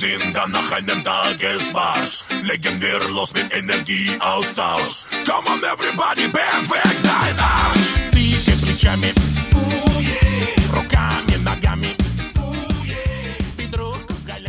nüchtern dein Rausch. Die Russen sind dann nach einem Tagesmarsch. Legen wir los mit Energieaustausch. Come on everybody, beweg dein Arsch. Wiege плечами, руками, ногами.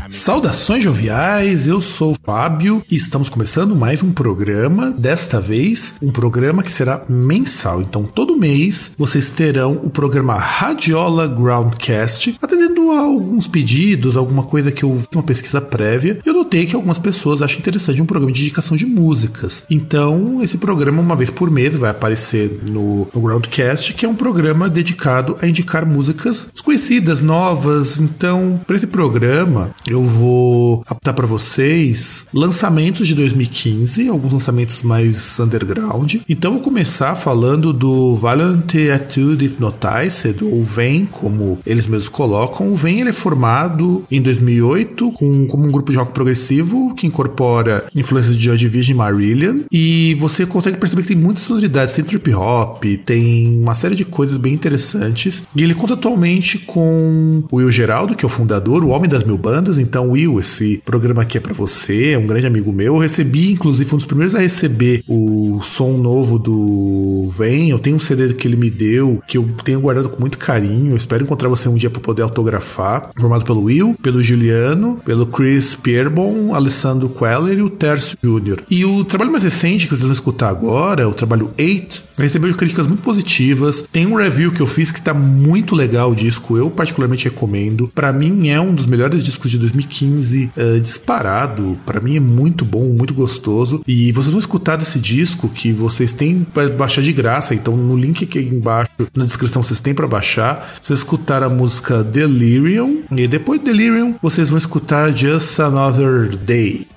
Saudações joviais, eu sou o Fábio e estamos começando mais um programa. Desta vez, um programa que será mensal. Então, todo mês vocês terão o programa Radiola Groundcast, atendendo a alguns pedidos, alguma coisa que eu uma pesquisa prévia. Eu notei que algumas pessoas acham interessante um programa de indicação de músicas. Então, esse programa, uma vez por mês, vai aparecer no, no Groundcast, que é um programa dedicado a indicar músicas desconhecidas, novas. Então, para esse programa, eu vou apontar para vocês lançamentos de 2015, alguns lançamentos mais underground. Então, vou começar falando do Valiant Attitude Hypnotized, ou VEM, como eles mesmos colocam. O VEM ele é formado em 2008 com, como um grupo de rock progressivo que incorpora influências de Joy Division e Marillion. E você consegue perceber que tem muitas sonoridades, tem trip hop, tem uma série de coisas bem interessantes. E ele conta atualmente com o Will Geraldo, que é o fundador, o homem das mil bandas. Então, Will, esse programa aqui é para você, é um grande amigo meu. Eu recebi, inclusive, um dos primeiros a receber o som novo do Vem. Eu tenho um CD que ele me deu, que eu tenho guardado com muito carinho. Eu espero encontrar você um dia para poder autografar. Formado pelo Will, pelo Juliano, pelo Chris Pierbon, Alessandro Queller e o Tércio Júnior. E o trabalho mais recente que vocês vão escutar agora, o trabalho 8, recebeu críticas muito positivas. Tem um review que eu fiz que tá muito legal o disco, eu particularmente recomendo. Para mim é um dos melhores discos de 2015 uh, disparado. Para mim é muito bom, muito gostoso. E vocês vão escutar desse disco que vocês têm para baixar de graça. Então no link aqui embaixo na descrição vocês têm para baixar. Vocês escutar a música Delirium e depois de Delirium vocês vão escutar Just Another Day.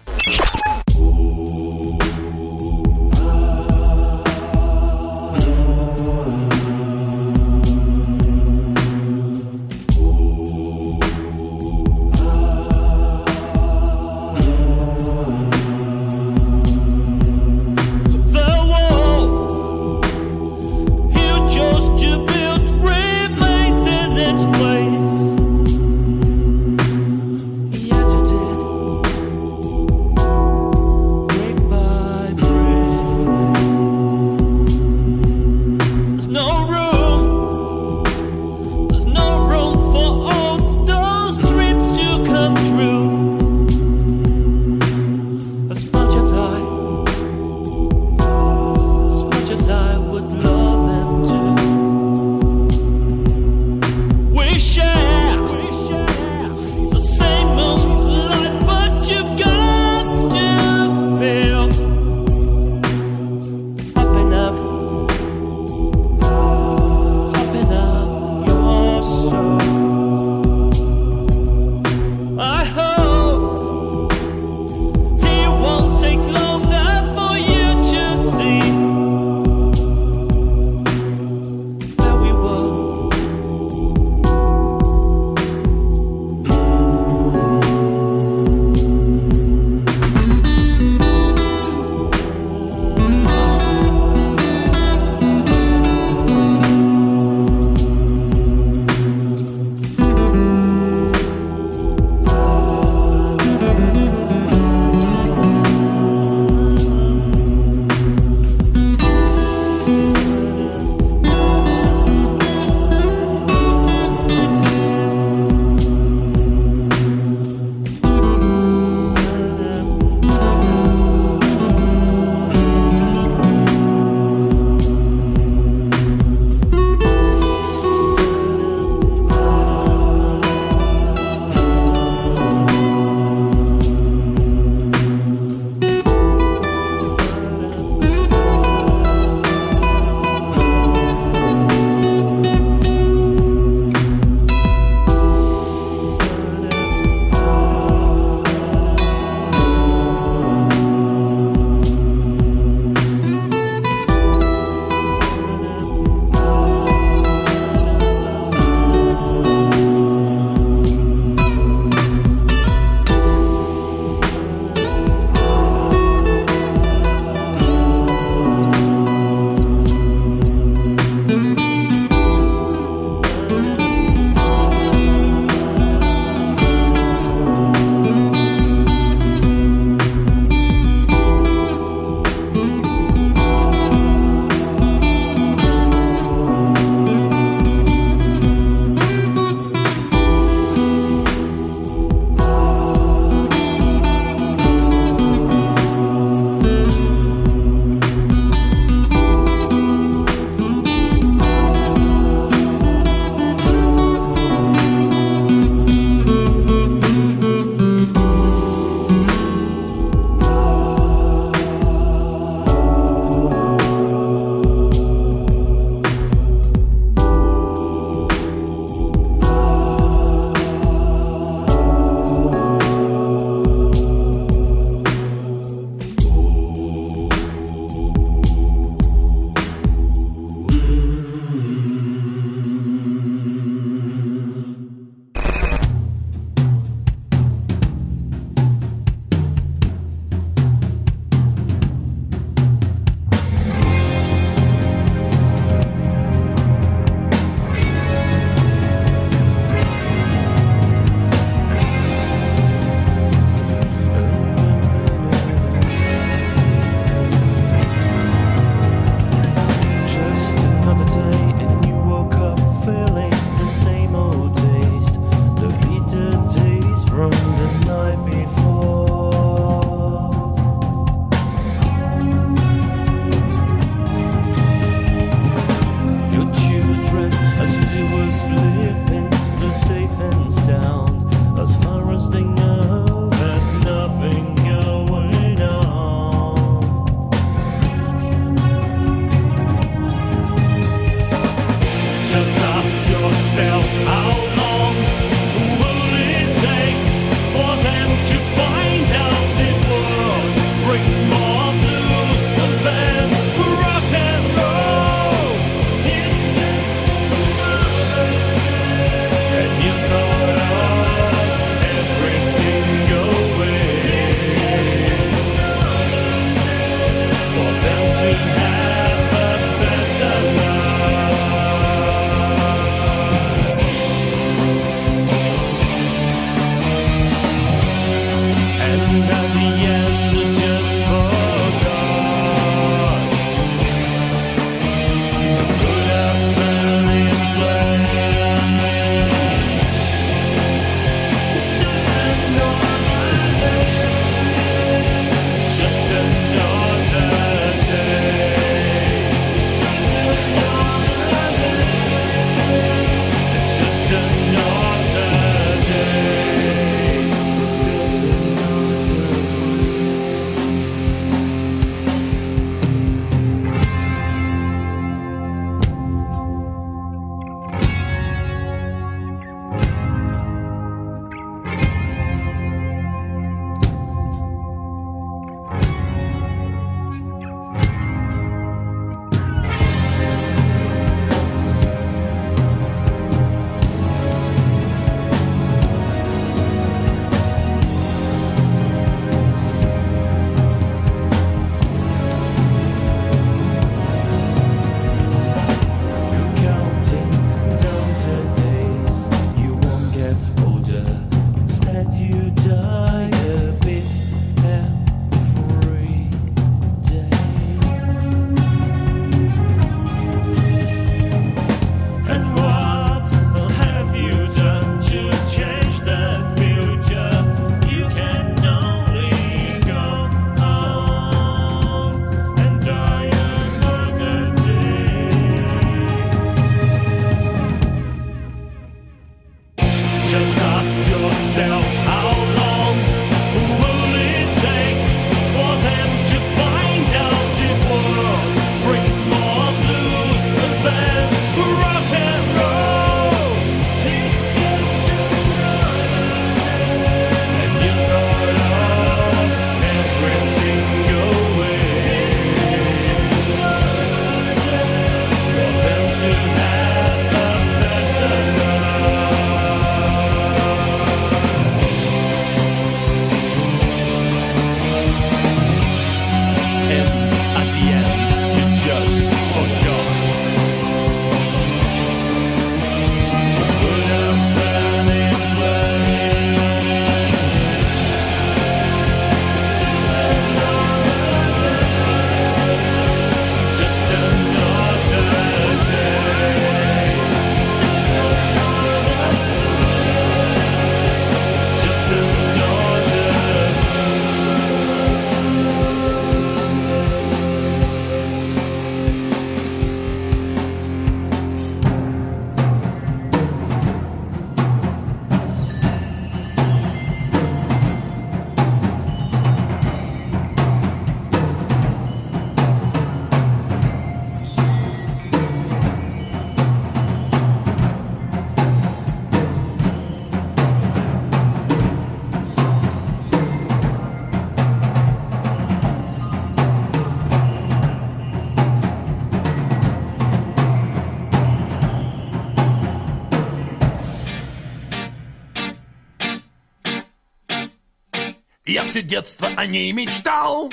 Я все детство о ней мечтал.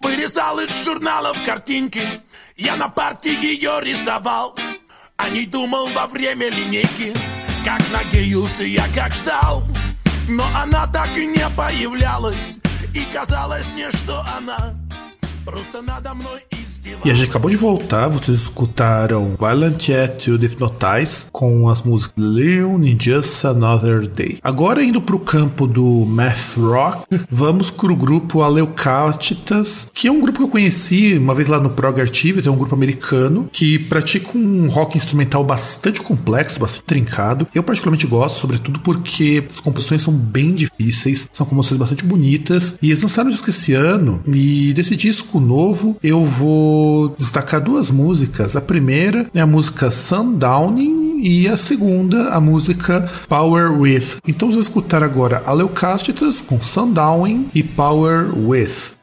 Вырезал из журналов картинки. Я на парте ее рисовал. О ней думал во время линейки Как надеялся я, как ждал. Но она так и не появлялась. И казалось мне, что она Просто надо мной издевалась. E a gente acabou de voltar, vocês escutaram Violent Yet to Hypnotize com as músicas Leon in Just Another Day. Agora indo pro campo do math rock, vamos pro grupo Aleucatitas, que é um grupo que eu conheci uma vez lá no Prog Archives, é um grupo americano que pratica um rock instrumental bastante complexo, bastante trincado. Eu particularmente gosto, sobretudo porque as composições são bem difíceis, são composições bastante bonitas, e eles lançaram disco esse ano, e desse disco novo eu vou destacar duas músicas. A primeira é a música Sundowning e a segunda, a música Power With. Então vamos escutar agora a Leucastitas com Sundowning e Power With.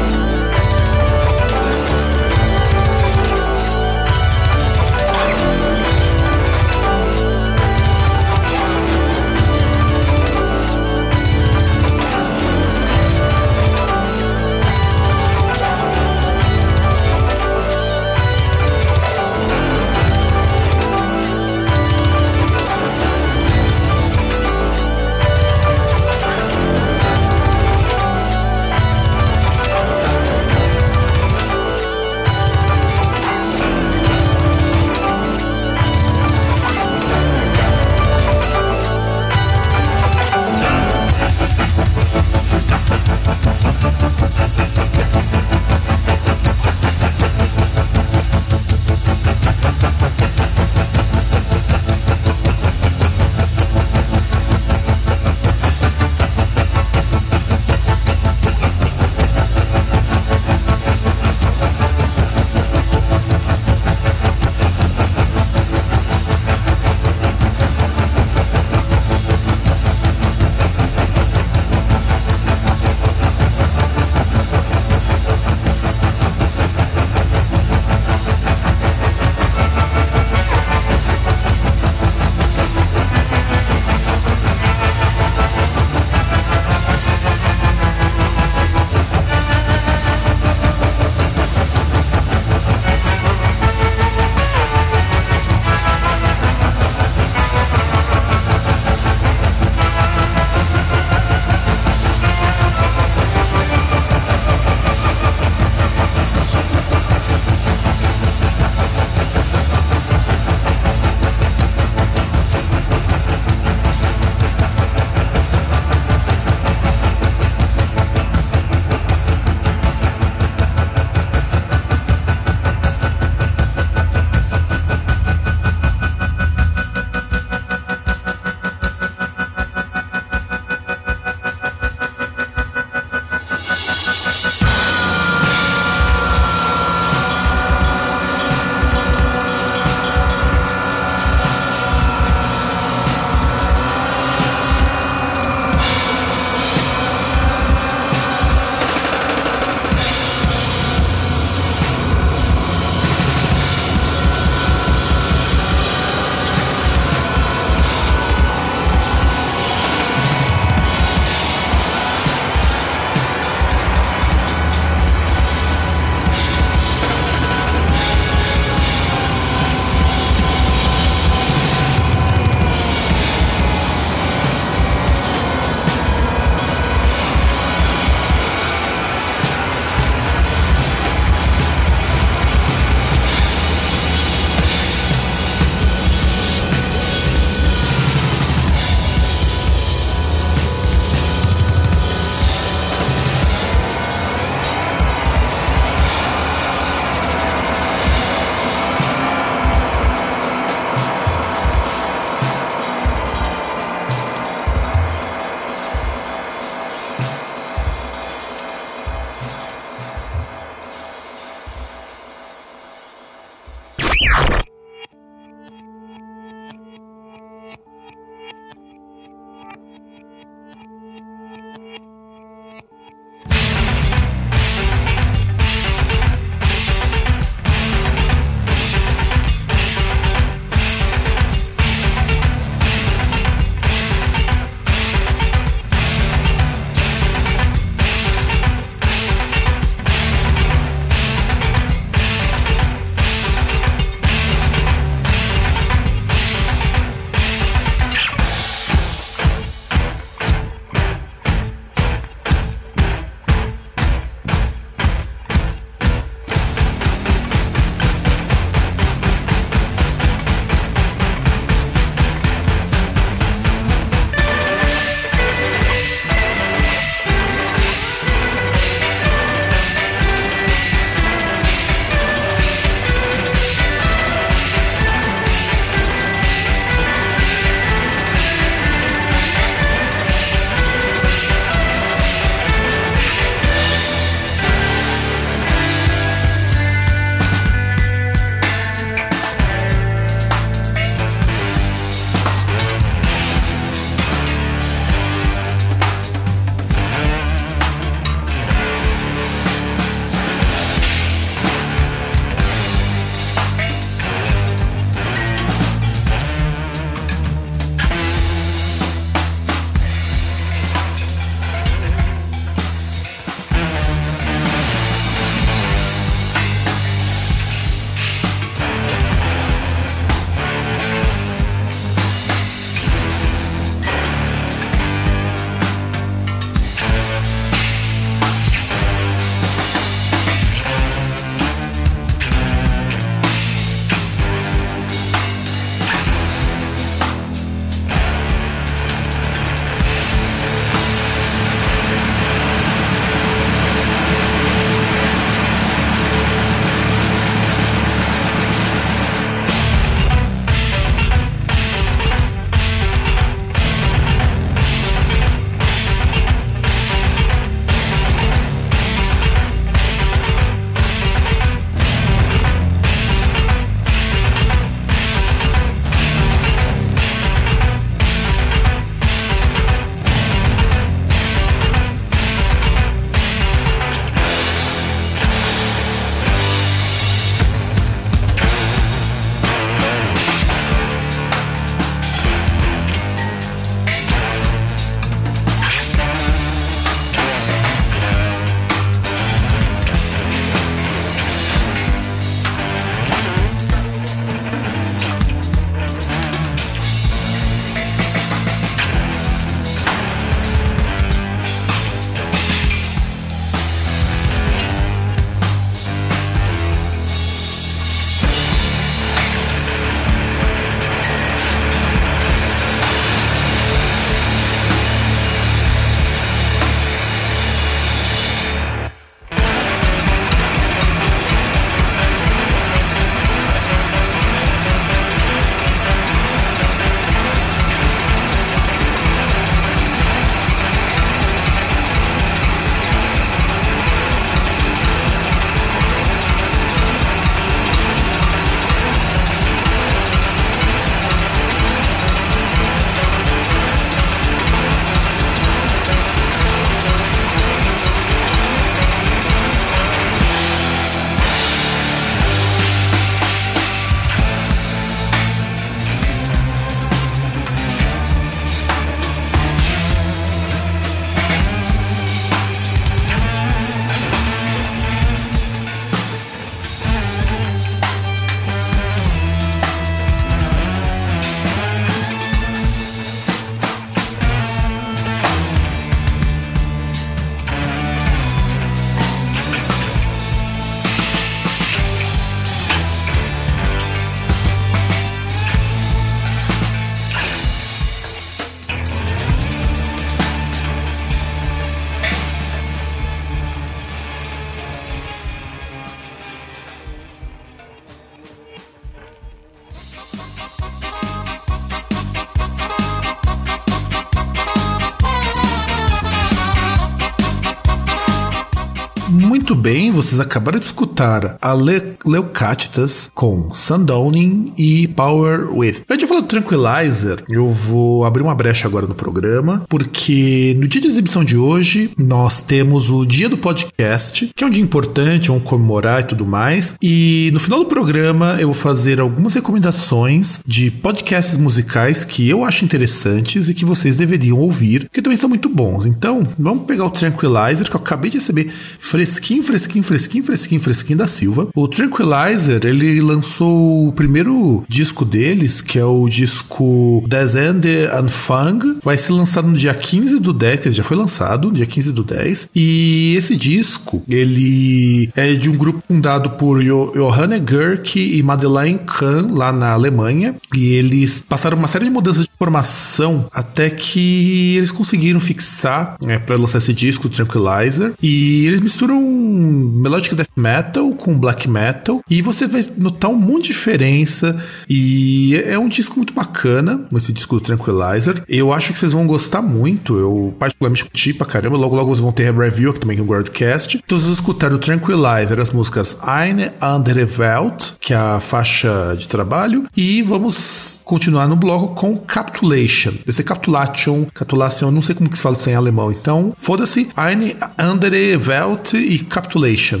Vocês acabaram de escutar a Le Leucatitas com Sundowning e Power With. Falar do Tranquilizer, eu vou abrir uma brecha agora no programa, porque no dia de exibição de hoje nós temos o dia do podcast, que é um dia importante, vamos comemorar e tudo mais. E no final do programa eu vou fazer algumas recomendações de podcasts musicais que eu acho interessantes e que vocês deveriam ouvir, que também são muito bons. Então, vamos pegar o Tranquilizer, que eu acabei de receber fresquinho, fresquinho, fresquinho, fresquinho, fresquinho da Silva. O Tranquilizer, ele lançou o primeiro disco deles, que é o disco Descend and Fang. Vai ser lançado no dia 15 do 10, que já foi lançado, dia 15 do 10. E esse disco, ele é de um grupo fundado por jo Johanne Gerke e Madeleine Kahn, lá na Alemanha. E eles passaram uma série de mudanças de formação até que eles conseguiram fixar né, para lançar esse disco, Tranquilizer. E eles misturam melodic death metal com black metal e você vai notar um monte de diferença e é um disco muito bacana, esse disco do Tranquilizer. Eu acho que vocês vão gostar muito, eu particularmente curti pra caramba, logo logo vocês vão ter review aqui também no Broadcast. Então vocês escutaram o Tranquilizer, as músicas Eine andere Welt, que é a faixa de trabalho, e vamos continuar no bloco com Capitulation. Deve ser Capitulation, Capitulation, não sei como que se fala isso em alemão. Então, foda-se, Eine andere Welt e Capitulation.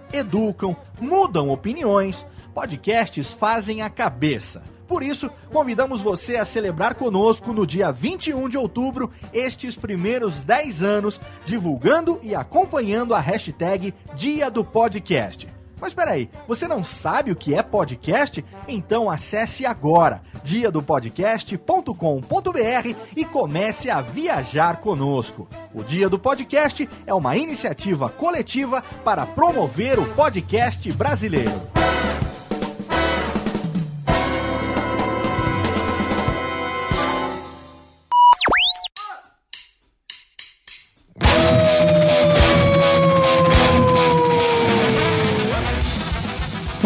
educam, mudam opiniões. Podcasts fazem a cabeça. Por isso, convidamos você a celebrar conosco no dia 21 de outubro estes primeiros 10 anos, divulgando e acompanhando a hashtag Dia do Podcast. Mas peraí, você não sabe o que é podcast? Então acesse agora diadopodcast.com.br e comece a viajar conosco. O Dia do Podcast é uma iniciativa coletiva para promover o podcast brasileiro.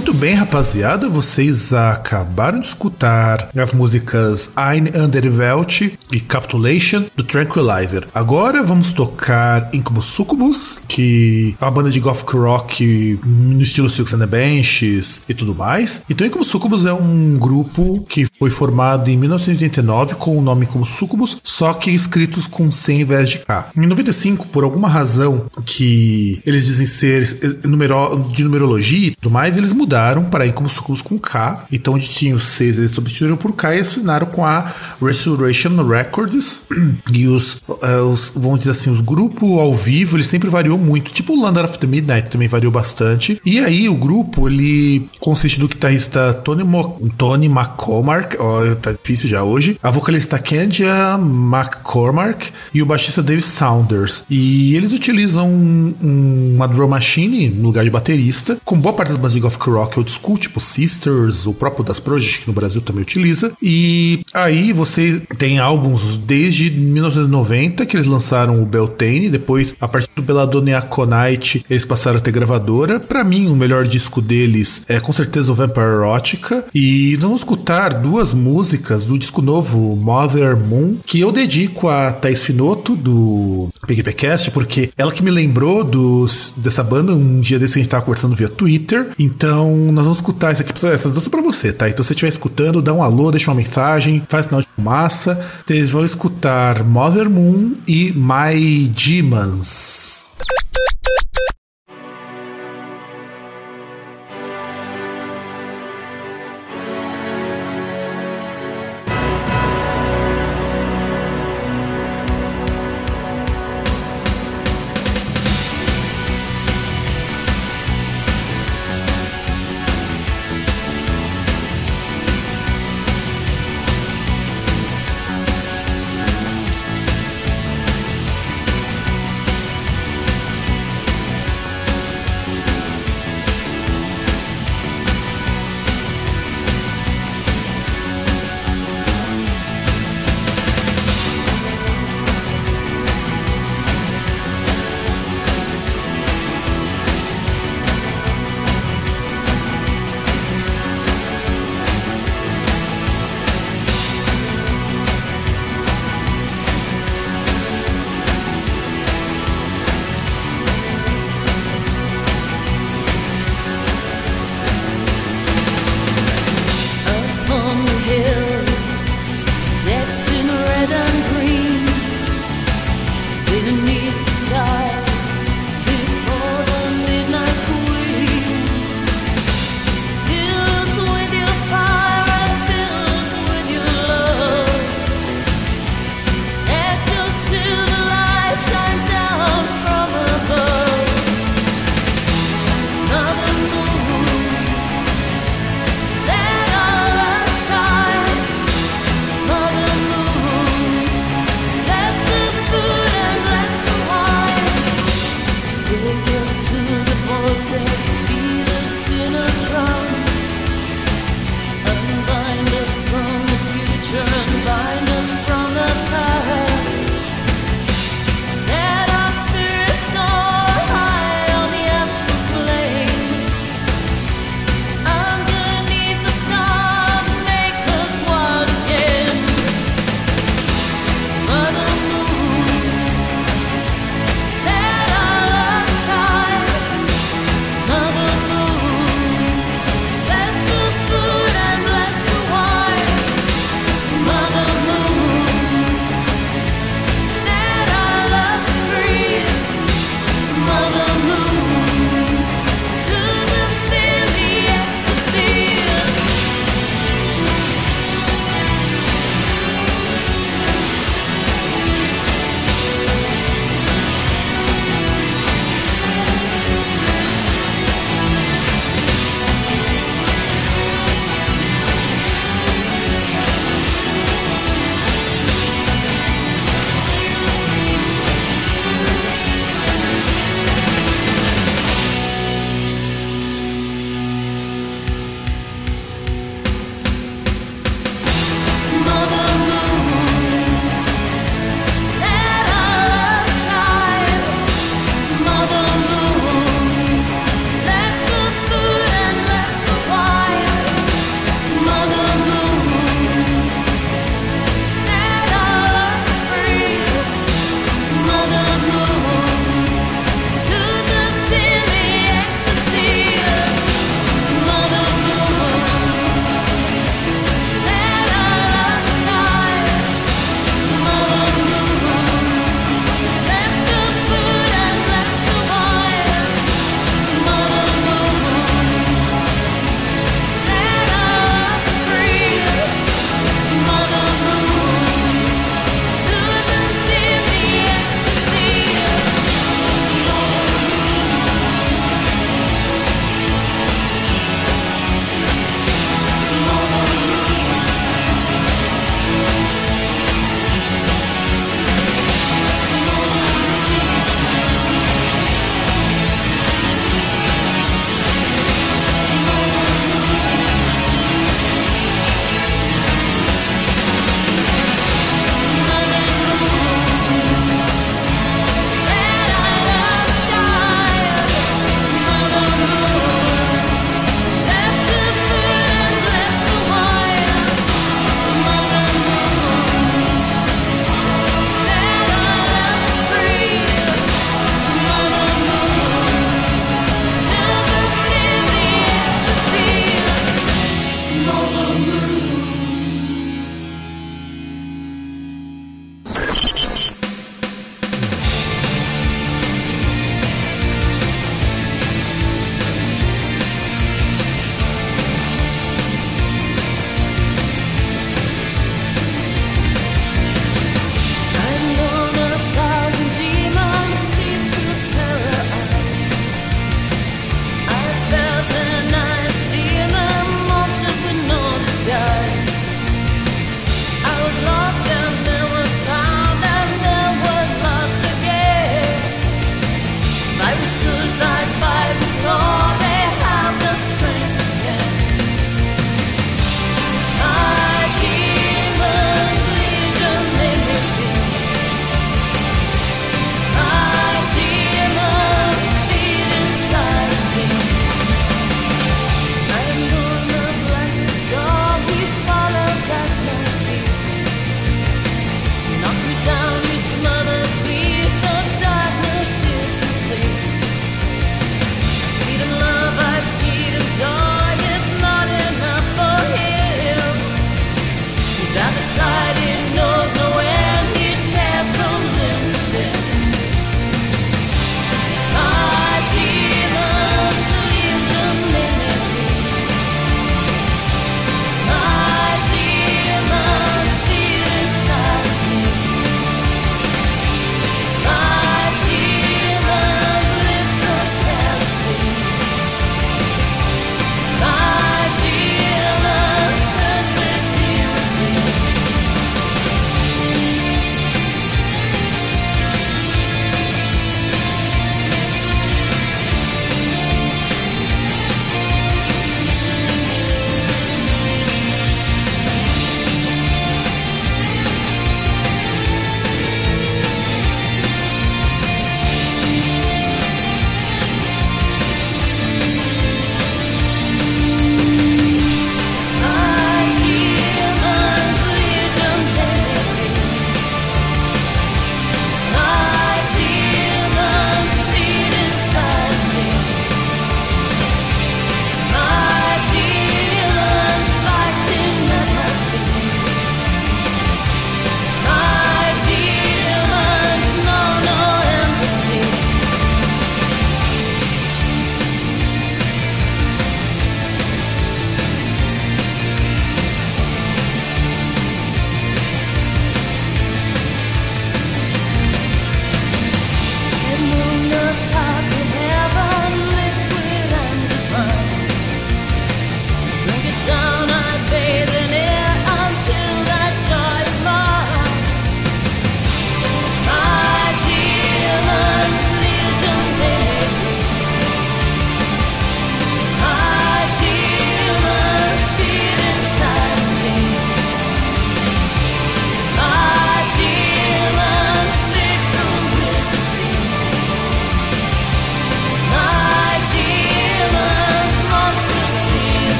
Muito bem, rapaziada, vocês acabaram de escutar as músicas Ein Under the Welt e Capitulation do Tranquilizer. Agora vamos tocar Incubus Succubus, que é uma banda de gothic rock no estilo Silks and the Benches e tudo mais. Então Incubus Succubus é um grupo que foi formado em 1989 com o nome como Succubus, só que escritos com C em vez de K. Em 95, por alguma razão que eles dizem ser de numerologia e tudo mais, eles mudaram para Incubus Succubus com K. Então, onde tinha os Cs, eles substituíram por K e assinaram com a Resurrection Records. E os, uh, os, vamos dizer assim, os grupos ao vivo, ele sempre variou muito. Tipo o Land of the Midnight também variou bastante. E aí, o grupo, ele consiste do guitarrista Tony, Mo Tony McCormack, ó, tá difícil já hoje, a vocalista Kendia McCormack e o baixista Dave Saunders. E eles utilizam um, uma drum machine no lugar de baterista, com boa parte das bandas de gothic rock old school, tipo Sisters, o próprio das Project, que no Brasil também utiliza. E aí você tem álbuns desde 1990 que eles lançaram o Beltane, depois a partir do Belladonna Conite eles passaram a ter gravadora. Para mim, o melhor disco deles é com certeza o Vampire Erotica. E vamos escutar duas músicas do disco novo Mother Moon, que eu dedico a Thais Finoto do PGPcast, porque ela que me lembrou dos, dessa banda um dia desse que a gente tava conversando via Twitter. Então, nós vamos escutar isso aqui. Essas duas pra você, tá? Então, se você estiver escutando, dá um alô, deixa uma mensagem, faz sinal de fumaça. Vocês vão escutar Mother Moon e My Demons.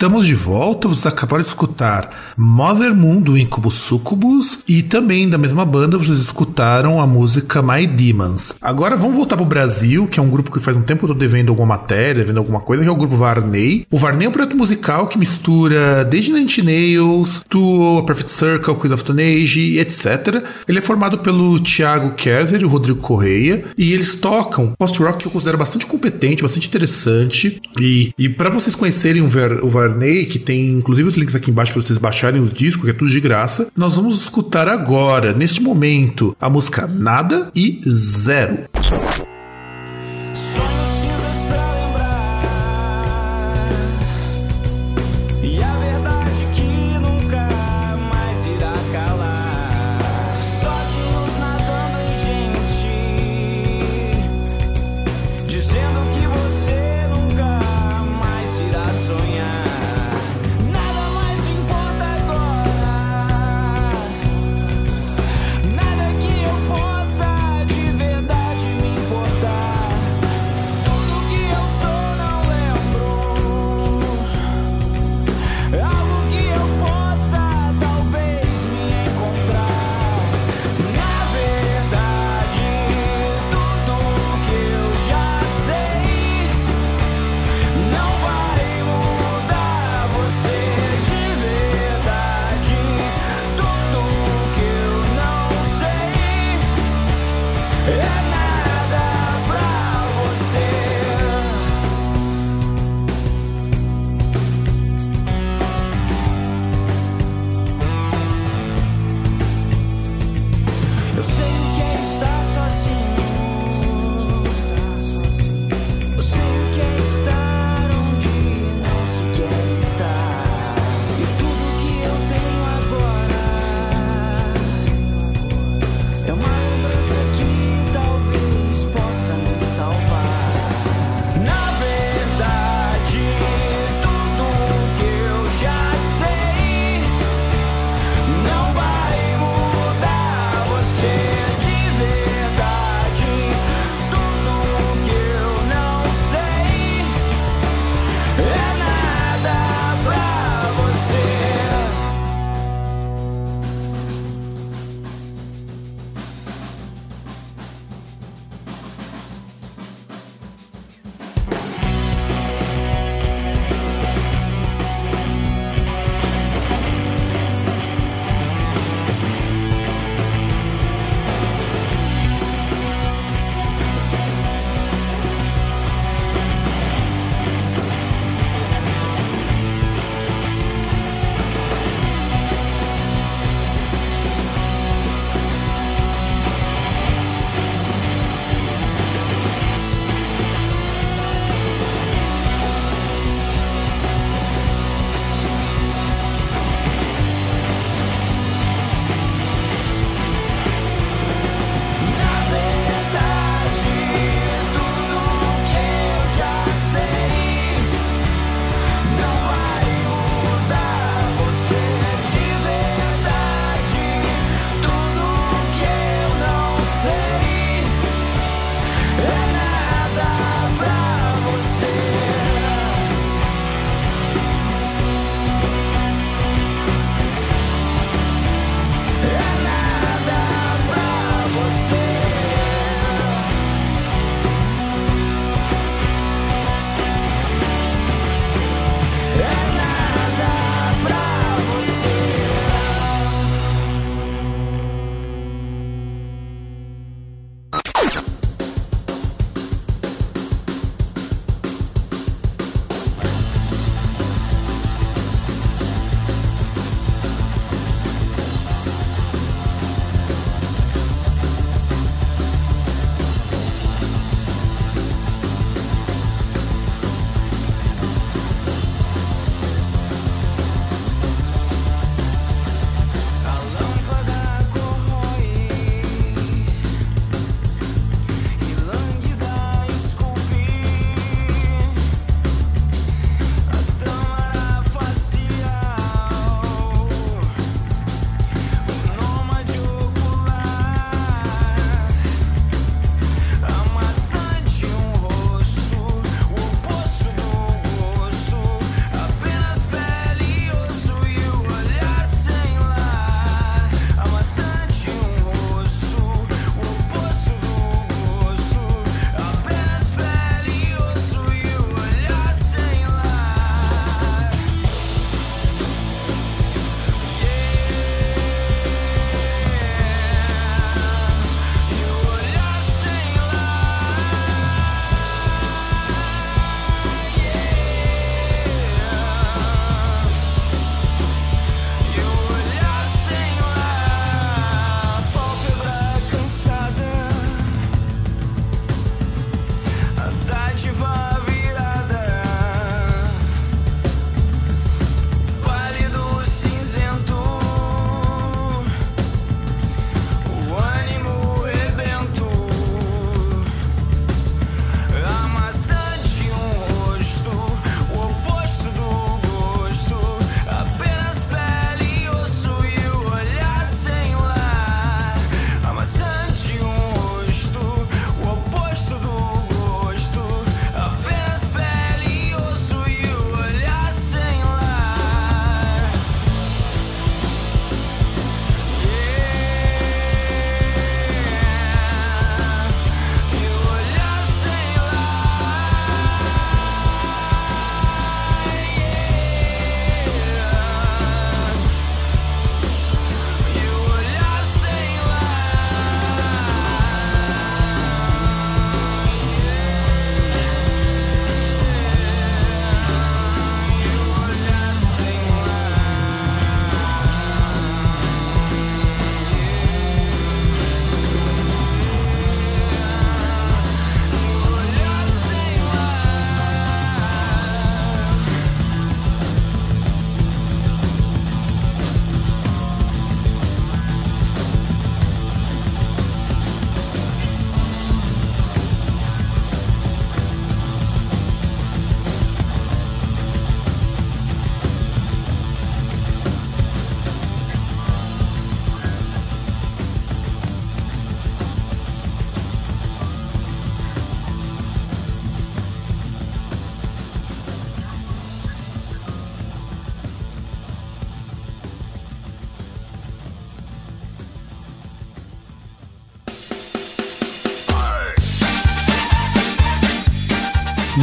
Estamos de volta, vocês acabaram de escutar Mother Moon do Incubus Succubus e também da mesma banda vocês escutaram a música My Demons. Agora vamos voltar pro Brasil, que é um grupo que faz um tempo que eu tô devendo alguma matéria, devendo alguma coisa, que é o grupo Varney. O Varney é um projeto musical que mistura desde Nine Nails, to A Perfect Circle, Queen of the Age, etc. Ele é formado pelo Thiago Kerzer e o Rodrigo Correia e eles tocam post-rock que eu considero bastante competente, bastante interessante. E, e para vocês conhecerem o, Ver, o Varney, que tem inclusive os links aqui embaixo para vocês baixarem o disco, que é tudo de graça, nós vamos escutar agora, neste momento, a música Nada e Zero.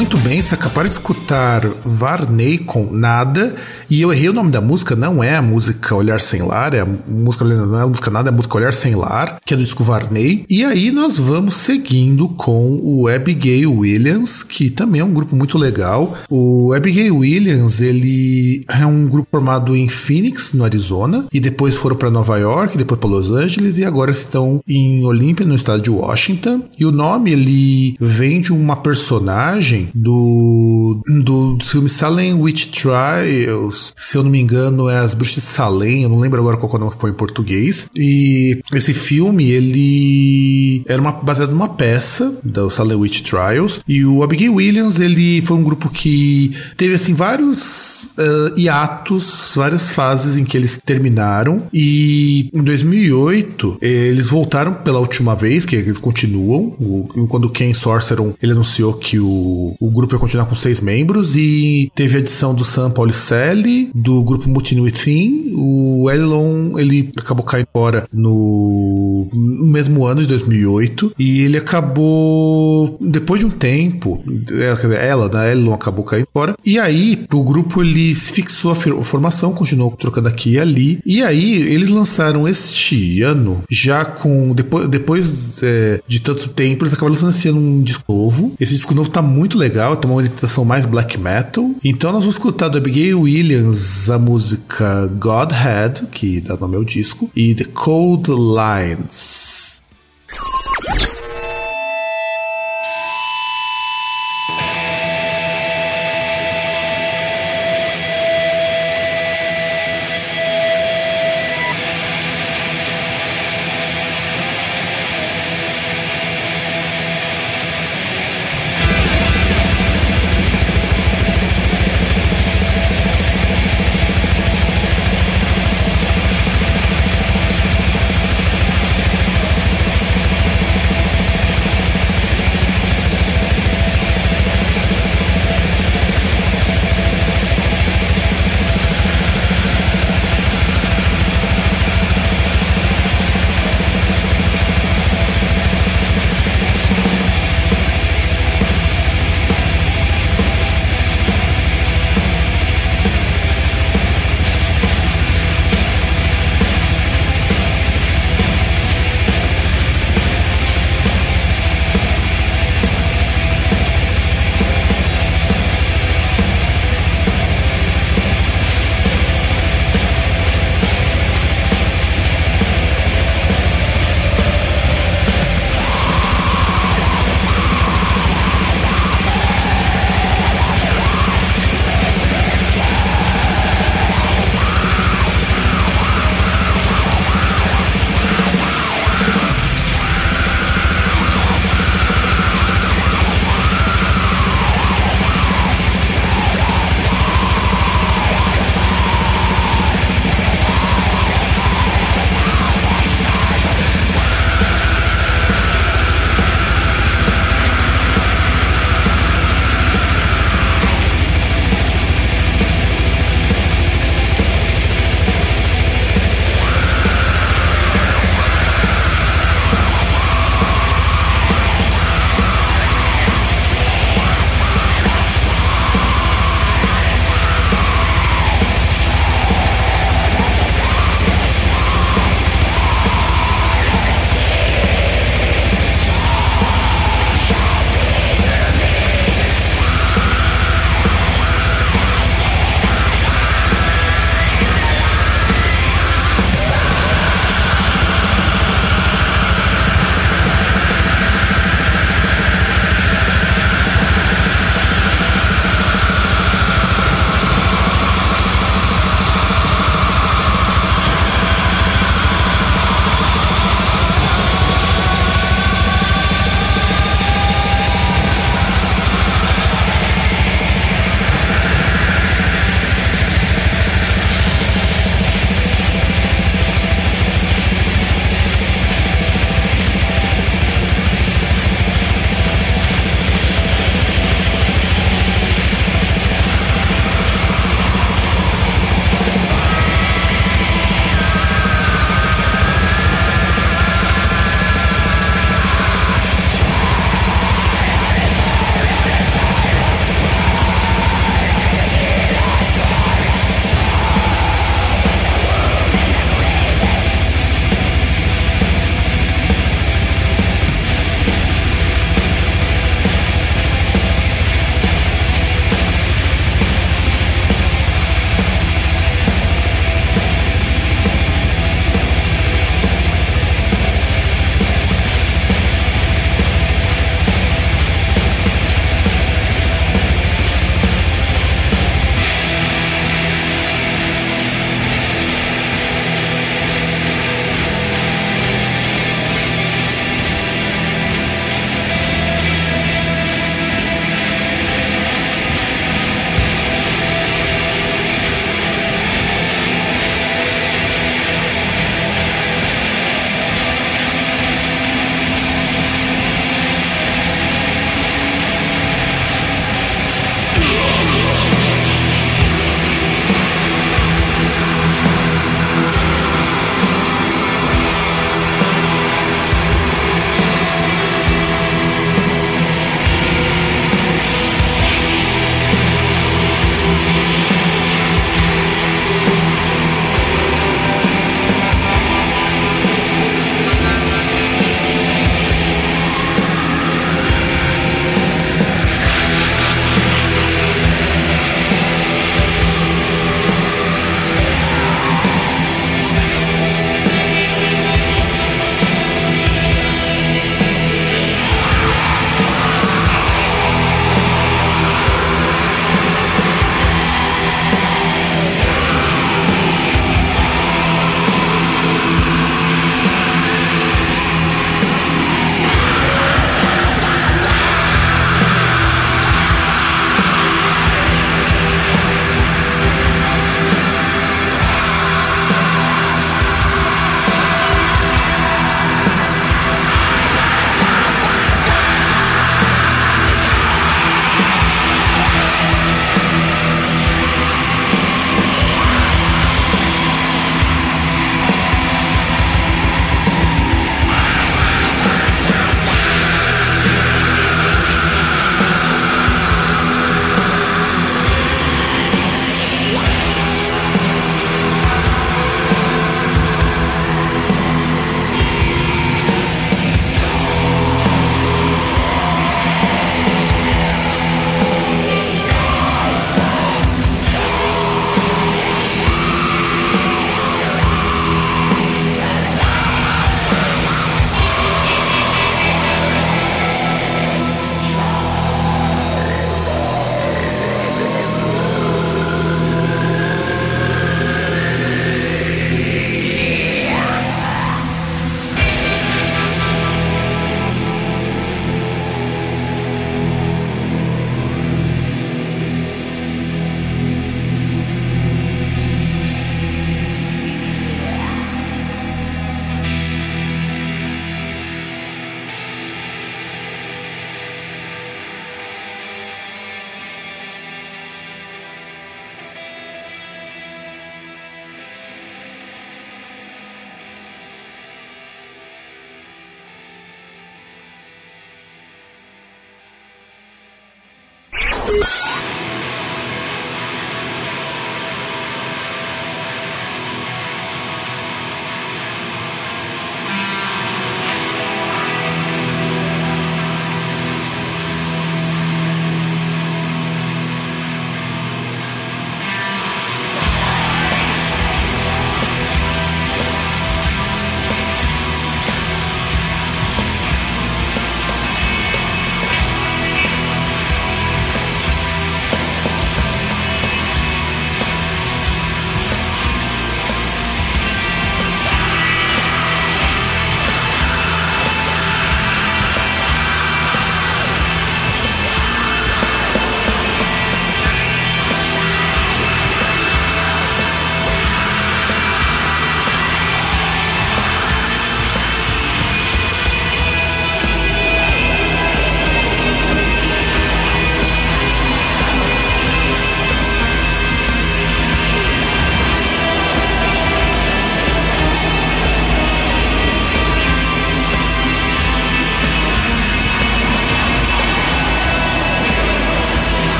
Muito bem, você acabaram de escutar Varney com Nada. E eu errei o nome da música, não é a música Olhar Sem Lar, é a música, não é a música Nada, é a música Olhar Sem Lar, que é do disco Varney. E aí nós vamos seguindo com o Abigail Williams, que também é um grupo muito legal. O Abigail Williams, ele é um grupo formado em Phoenix, no Arizona, e depois foram para Nova York, depois para Los Angeles, e agora estão em Olympia, no estado de Washington. E o nome, ele vem de uma personagem do, do filme Salem Witch Trials. Se eu não me engano, é As Bruxas de Salem. Eu não lembro agora qual é o nome que foi em português. E esse filme, ele era uma, baseado numa peça do Salem Witch Trials. E o Abigail Williams, ele foi um grupo que teve, assim, vários uh, hiatos, várias fases em que eles terminaram. E em 2008, eles voltaram pela última vez, que eles continuam. O, quando o Ken Sorceron, ele anunciou que o, o grupo ia continuar com seis membros. E teve a edição do Sam Paulicelli, do grupo Mutiny Within. O Elon, ele acabou caindo fora no, mesmo ano de 2008. E ele acabou, depois de um tempo, ela, né, Elon acabou caindo fora. E aí, o grupo, ele fixou a formação, continuou trocando aqui e ali. E aí, eles lançaram este ano, já com, depois, depois é, de tanto tempo, eles acabaram lançando esse ano um disco novo. Esse disco novo tá muito legal, tem uma orientação mais black metal. Então nós vamos escutar do Abigail Williams a música Godhead, que dá nome ao disco, e The Cold Lines.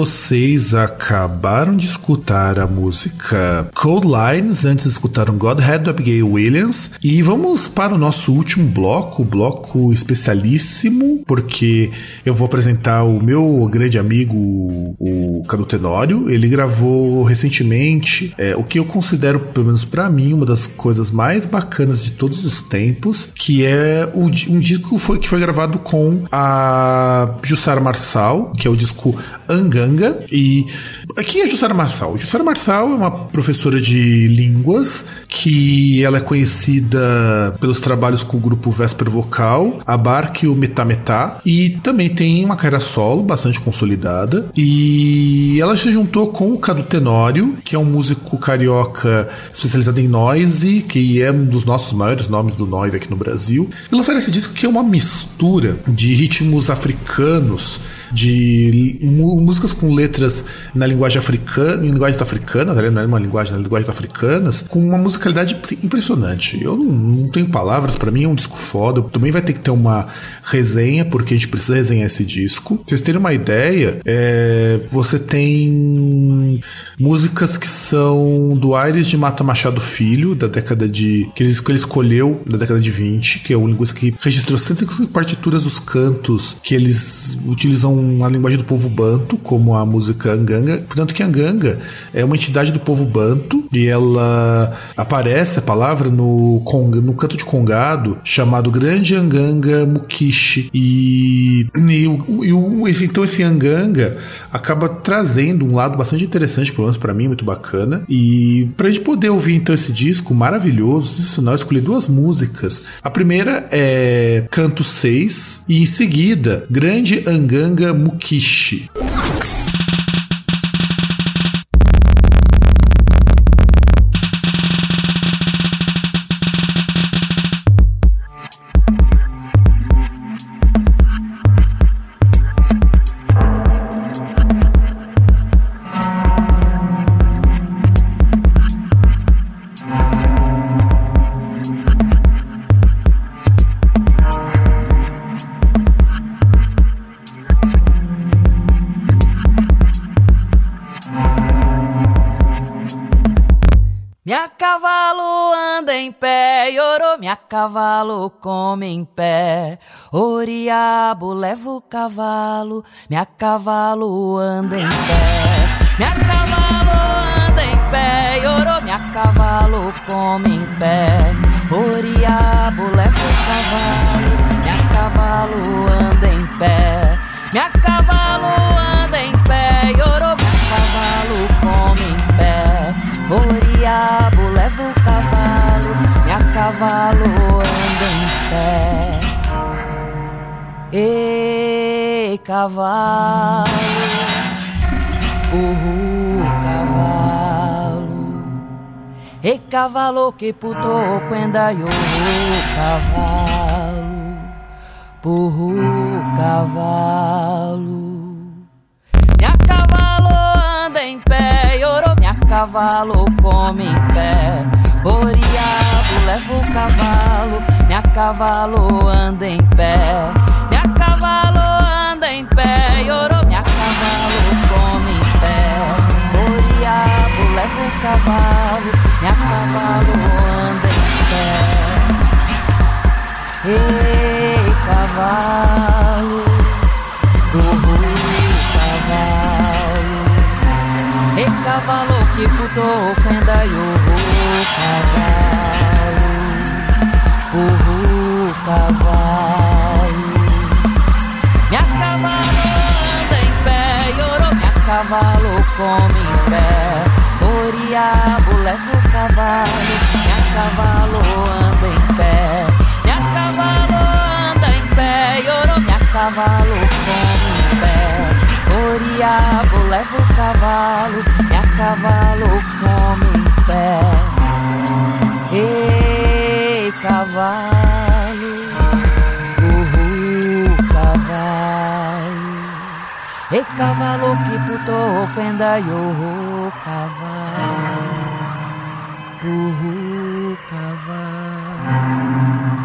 E vocês acabaram de escutar a música Cold Lines, antes escutaram Godhead do Abigail Williams. E vamos para o nosso último bloco, bloco especialíssimo, porque eu vou apresentar o meu grande amigo, o Cadu Tenório. Ele gravou recentemente é, o que eu considero, pelo menos para mim, uma das coisas mais bacanas de todos os tempos, que é o, um disco foi, que foi gravado com a Jussara Marçal, que é o disco Anganga. E quem é Jussara Marçal? Jussara Marçal é uma professora de línguas que ela é conhecida pelos trabalhos com o grupo Véspera Vocal, a Barque o Metametá, e também tem uma carreira solo bastante consolidada. E ela se juntou com o Cadu Tenório, que é um músico carioca especializado em noise, que é um dos nossos maiores nomes do noise aqui no Brasil. E lançaram esse disco que é uma mistura de ritmos africanos de músicas com letras na linguagem africana, em linguagens africanas, né? não é uma linguagem, na linguagens africanas, com uma musicalidade assim, impressionante. Eu não, não tenho palavras, pra mim é um disco foda. Também vai ter que ter uma resenha, porque a gente precisa resenhar esse disco. Pra vocês terem uma ideia, é, você tem músicas que são do Aires de Mata Machado Filho, da década de. que ele, que ele escolheu, da década de 20, que é o linguista que registrou 155 partituras dos cantos que eles utilizam a linguagem do povo banto, como a música Anganga. Portanto, que Anganga é uma entidade do povo banto e ela aparece a palavra no, no canto de congado chamado Grande Anganga Mukishi. E, e, e então esse Anganga acaba trazendo um lado bastante interessante, pelo menos pra mim, muito bacana. E pra gente poder ouvir então esse disco maravilhoso, sensacional, eu escolhi duas músicas. A primeira é Canto 6 e em seguida Grande Anganga Mukishi. Em pé, Iorô, minha cavalo come em pé. Oriabo leva o cavalo, minha cavalo anda em pé. Minha cavalo anda em pé, Iorô, minha cavalo come em pé. Oriabo leva o cavalo, minha cavalo anda em pé. Minha cavalo anda em pé, Iorô, minha cavalo come em pé. Oriabo leva o cavalo, cavalo anda em pé. Ei, cavalo, burro, cavalo. Ei, cavalo que puto quenda yo cavalo, burro, cavalo. Minha cavalo anda em pé, Iorô, minha cavalo come em pé. Oriabo leva o cavalo, minha cavalo anda em pé. Minha cavalo anda em pé, Iorô, minha cavalo come em pé. Oriabo leva o cavalo, minha cavalo anda em pé. Ei, cavalo, burro, cavalo. E cavalo que puto quenda yo cavalo Burro cavalo Minha cavalo anda em pé Iorô, minha cavalo come em pé Oriabo leva o cavalo Minha cavalo anda em pé Minha cavalo anda em pé Iorô, minha cavalo come em pé Oriabo leva o cavalo, minha cavalo come em pé. Cavalo, burro, cavalo. Ei, cavalo que puto quenda yo cavalo, burro, cavalo.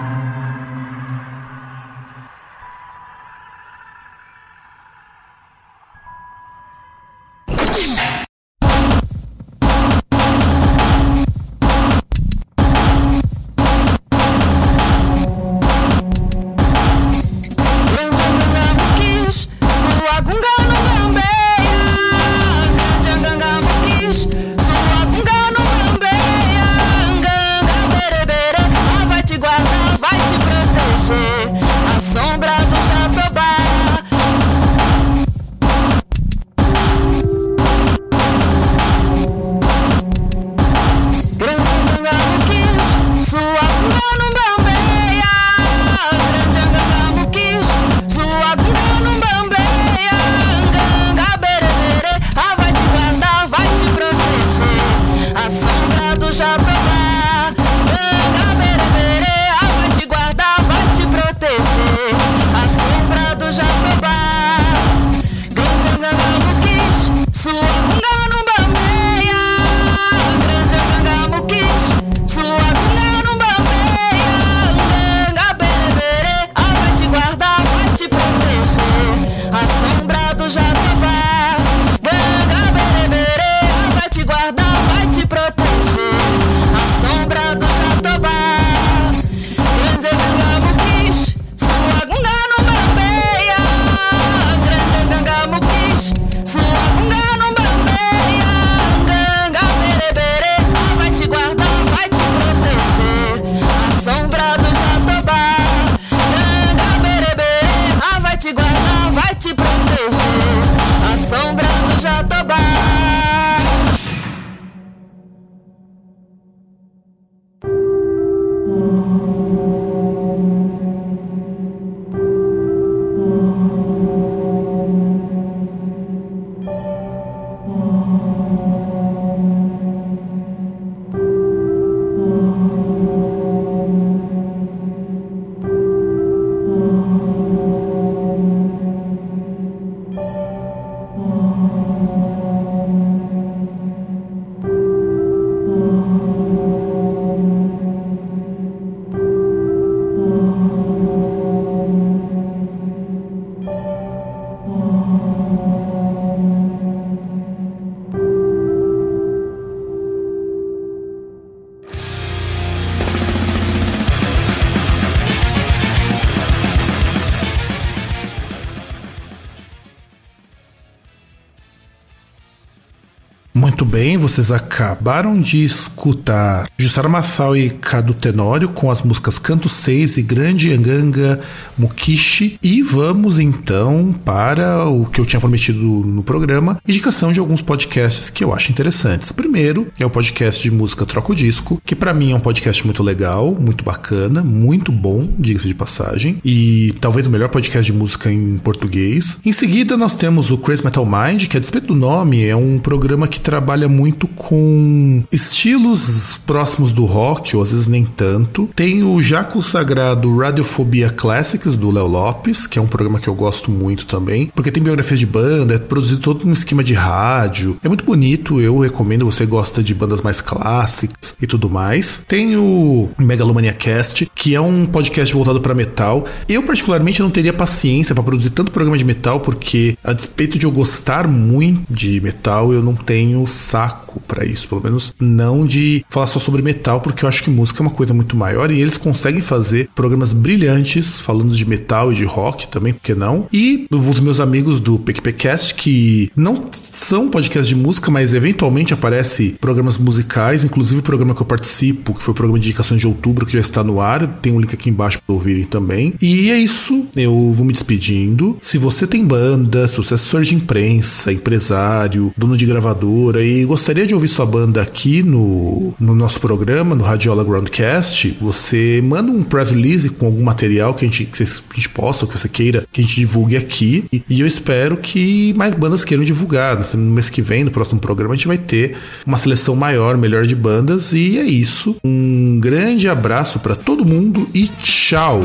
Vocês acabaram de escutar Jussara Massal e Cadu Tenório com as músicas Canto 6 e Grande Anganga Mukishi. E vamos então para o que eu tinha prometido no programa, indicação de alguns podcasts que eu acho interessantes. Primeiro é o podcast de música Troca o Disco, que para mim é um podcast muito legal, muito bacana, muito bom, diga-se de passagem, e talvez o melhor podcast de música em português. Em seguida, nós temos o Crazy Metal Mind, que a despeito do nome, é um programa que trabalha muito com estilos próximos do rock, ou às vezes nem tanto. Tem o já consagrado Radiofobia Classics, do Léo Lopes, que é um programa que eu gosto muito também, porque tem biografia de banda, é produzido todo um esquema de rádio. É muito bonito, eu recomendo, você gosta de bandas mais clássicas e tudo mais. Tem o Megalomania Cast, que é um podcast voltado para metal. Eu, particularmente, não teria paciência para produzir tanto programa de metal, porque a despeito de eu gostar muito de metal, eu não tenho saco para isso, pelo menos não de falar só sobre metal, porque eu acho que música é uma coisa muito maior e eles conseguem fazer programas brilhantes falando de metal e de rock também, por que não? E os meus amigos do PicPcast, que não são podcasts de música, mas eventualmente aparece programas musicais, inclusive o programa que eu participo, que foi o programa de indicações de outubro, que já está no ar, tem um link aqui embaixo para ouvirem também. E é isso, eu vou me despedindo. Se você tem banda, se você é assessor de imprensa, empresário, dono de gravadora e gostaria de ouvir sua banda aqui no, no nosso programa, no Radiola Groundcast, você manda um press release com algum material que a gente, que a gente possa, que você queira que a gente divulgue aqui. E, e eu espero que mais bandas queiram divulgar. No mês que vem, no próximo programa, a gente vai ter uma seleção maior, melhor de bandas. E é isso. Um grande abraço para todo mundo e tchau!